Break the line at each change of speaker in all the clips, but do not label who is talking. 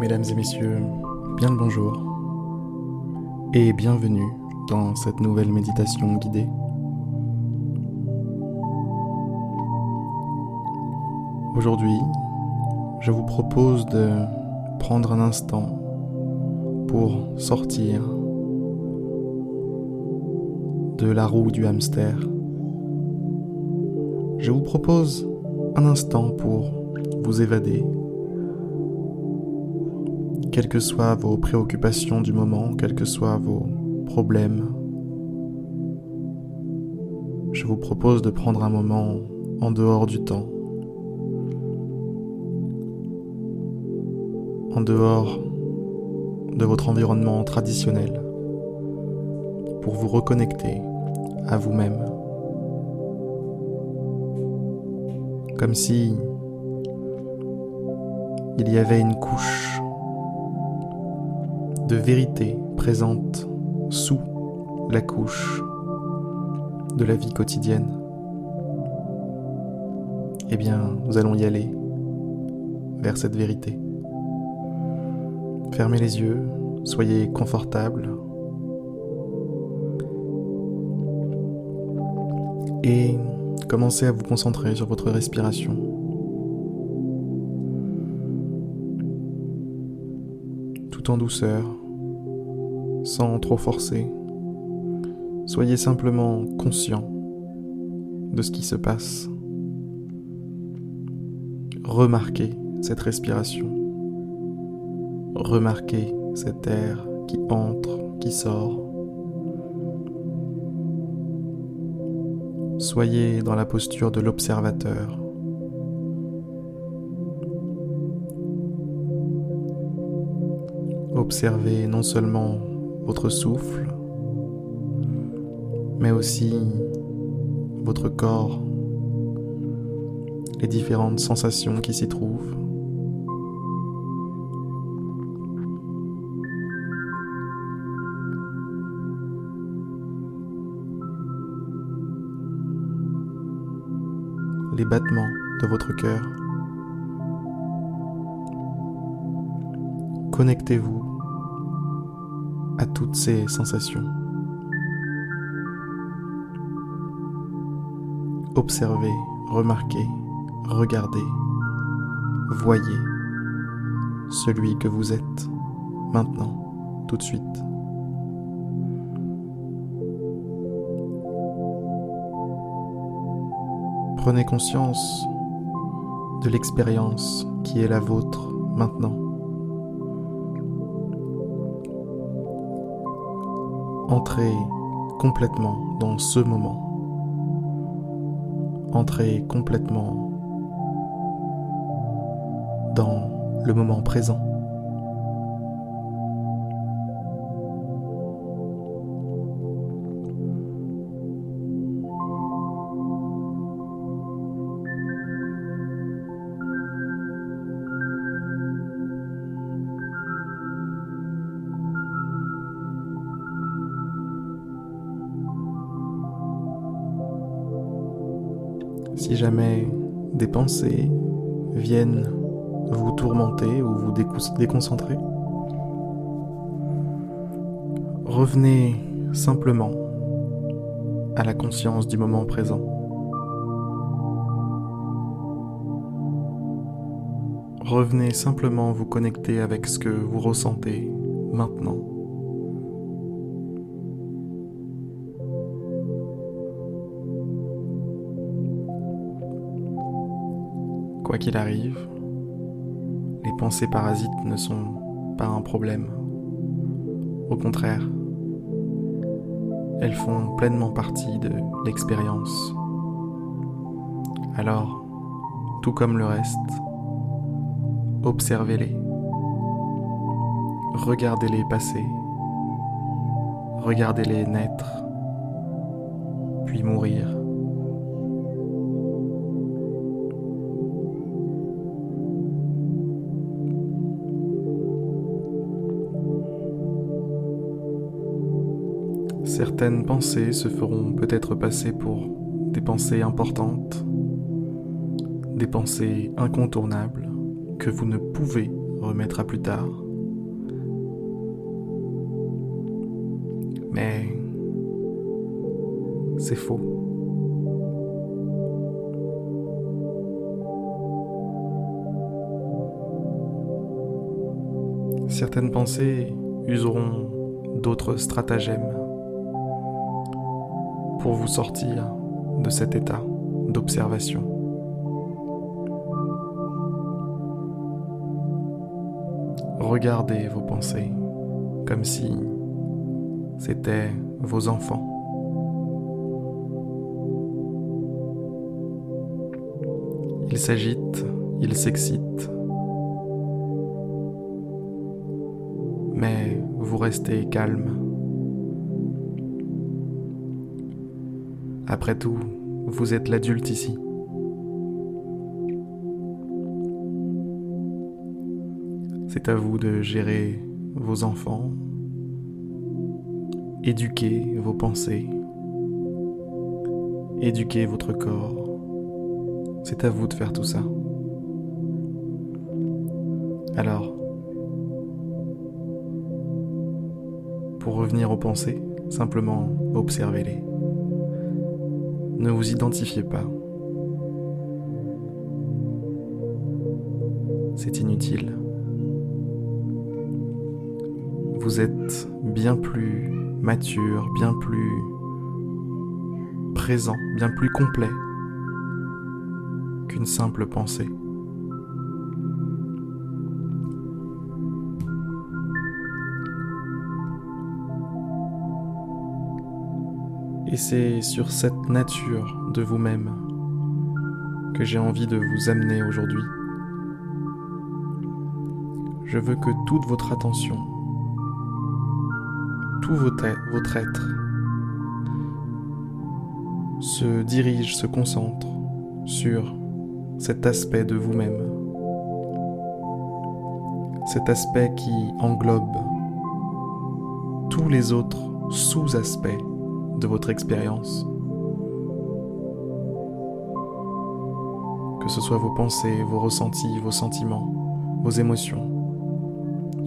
Mesdames et messieurs, bien le bonjour et bienvenue dans cette nouvelle méditation guidée. Aujourd'hui, je vous propose de prendre un instant pour sortir de la roue du hamster. Je vous propose un instant pour vous évader quelles que soient vos préoccupations du moment, quels que soient vos problèmes. Je vous propose de prendre un moment en dehors du temps, en dehors de votre environnement traditionnel, pour vous reconnecter à vous-même. Comme si il y avait une couche de vérité présente sous la couche de la vie quotidienne, eh bien, nous allons y aller vers cette vérité. Fermez les yeux, soyez confortable et commencez à vous concentrer sur votre respiration. Tout en douceur, sans trop forcer. Soyez simplement conscient de ce qui se passe. Remarquez cette respiration. Remarquez cet air qui entre, qui sort. Soyez dans la posture de l'observateur. Observez non seulement votre souffle, mais aussi votre corps, les différentes sensations qui s'y trouvent. les battements de votre cœur. Connectez-vous toutes ces sensations. Observez, remarquez, regardez, voyez celui que vous êtes maintenant, tout de suite. Prenez conscience de l'expérience qui est la vôtre maintenant. Entrez complètement dans ce moment. Entrez complètement dans le moment présent. Si jamais des pensées viennent vous tourmenter ou vous déconcentrer, revenez simplement à la conscience du moment présent. Revenez simplement vous connecter avec ce que vous ressentez maintenant. Qu'il arrive, les pensées parasites ne sont pas un problème. Au contraire, elles font pleinement partie de l'expérience. Alors, tout comme le reste, observez-les, regardez-les passer, regardez-les naître, puis mourir. Certaines pensées se feront peut-être passer pour des pensées importantes, des pensées incontournables que vous ne pouvez remettre à plus tard. Mais c'est faux. Certaines pensées useront d'autres stratagèmes pour vous sortir de cet état d'observation. Regardez vos pensées comme si c'étaient vos enfants. Ils s'agitent, ils s'excitent, mais vous restez calme. Après tout, vous êtes l'adulte ici. C'est à vous de gérer vos enfants, éduquer vos pensées, éduquer votre corps. C'est à vous de faire tout ça. Alors, pour revenir aux pensées, simplement observez-les. Ne vous identifiez pas. C'est inutile. Vous êtes bien plus mature, bien plus présent, bien plus complet qu'une simple pensée. C'est sur cette nature de vous-même que j'ai envie de vous amener aujourd'hui. Je veux que toute votre attention, tout votre être, se dirige, se concentre sur cet aspect de vous-même. Cet aspect qui englobe tous les autres sous-aspects de votre expérience. Que ce soit vos pensées, vos ressentis, vos sentiments, vos émotions,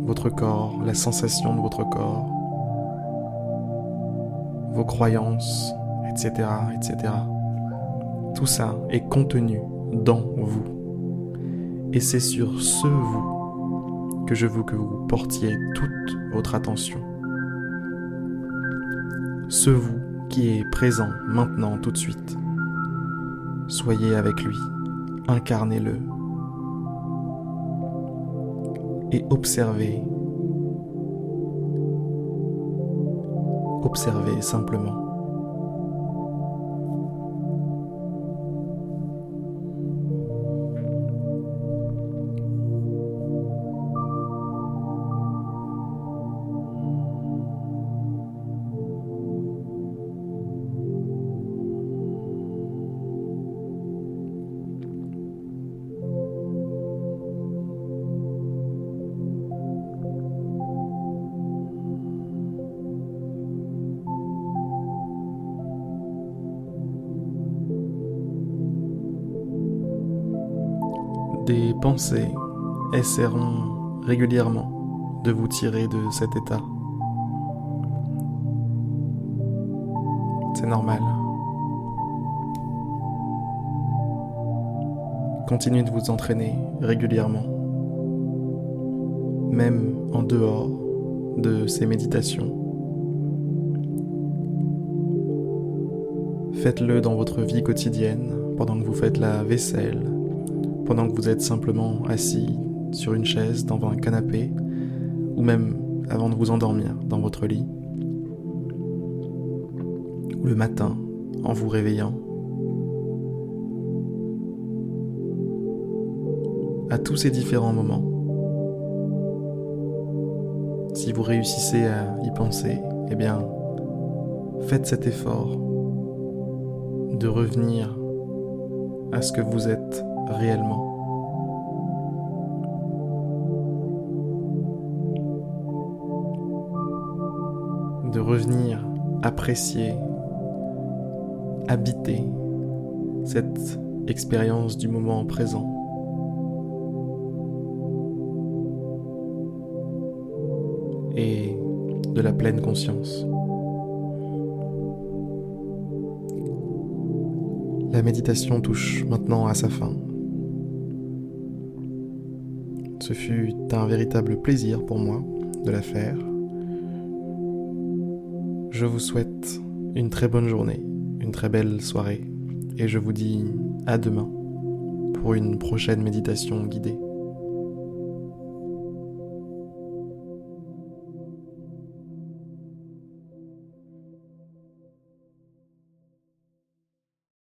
votre corps, la sensation de votre corps, vos croyances, etc., etc. Tout ça est contenu dans vous. Et c'est sur ce vous que je veux que vous portiez toute votre attention ce vous qui est présent maintenant tout de suite. Soyez avec lui, incarnez-le et observez. Observez simplement. Des pensées essaieront régulièrement de vous tirer de cet état. C'est normal. Continuez de vous entraîner régulièrement, même en dehors de ces méditations. Faites-le dans votre vie quotidienne, pendant que vous faites la vaisselle, pendant que vous êtes simplement assis sur une chaise, dans un canapé, ou même avant de vous endormir dans votre lit, ou le matin en vous réveillant. À tous ces différents moments, si vous réussissez à y penser, eh bien, faites cet effort de revenir à ce que vous êtes réellement. De revenir apprécier, habiter cette expérience du moment présent. et de la pleine conscience. La méditation touche maintenant à sa fin. Ce fut un véritable plaisir pour moi de la faire. Je vous souhaite une très bonne journée, une très belle soirée, et je vous dis à demain pour une prochaine méditation guidée.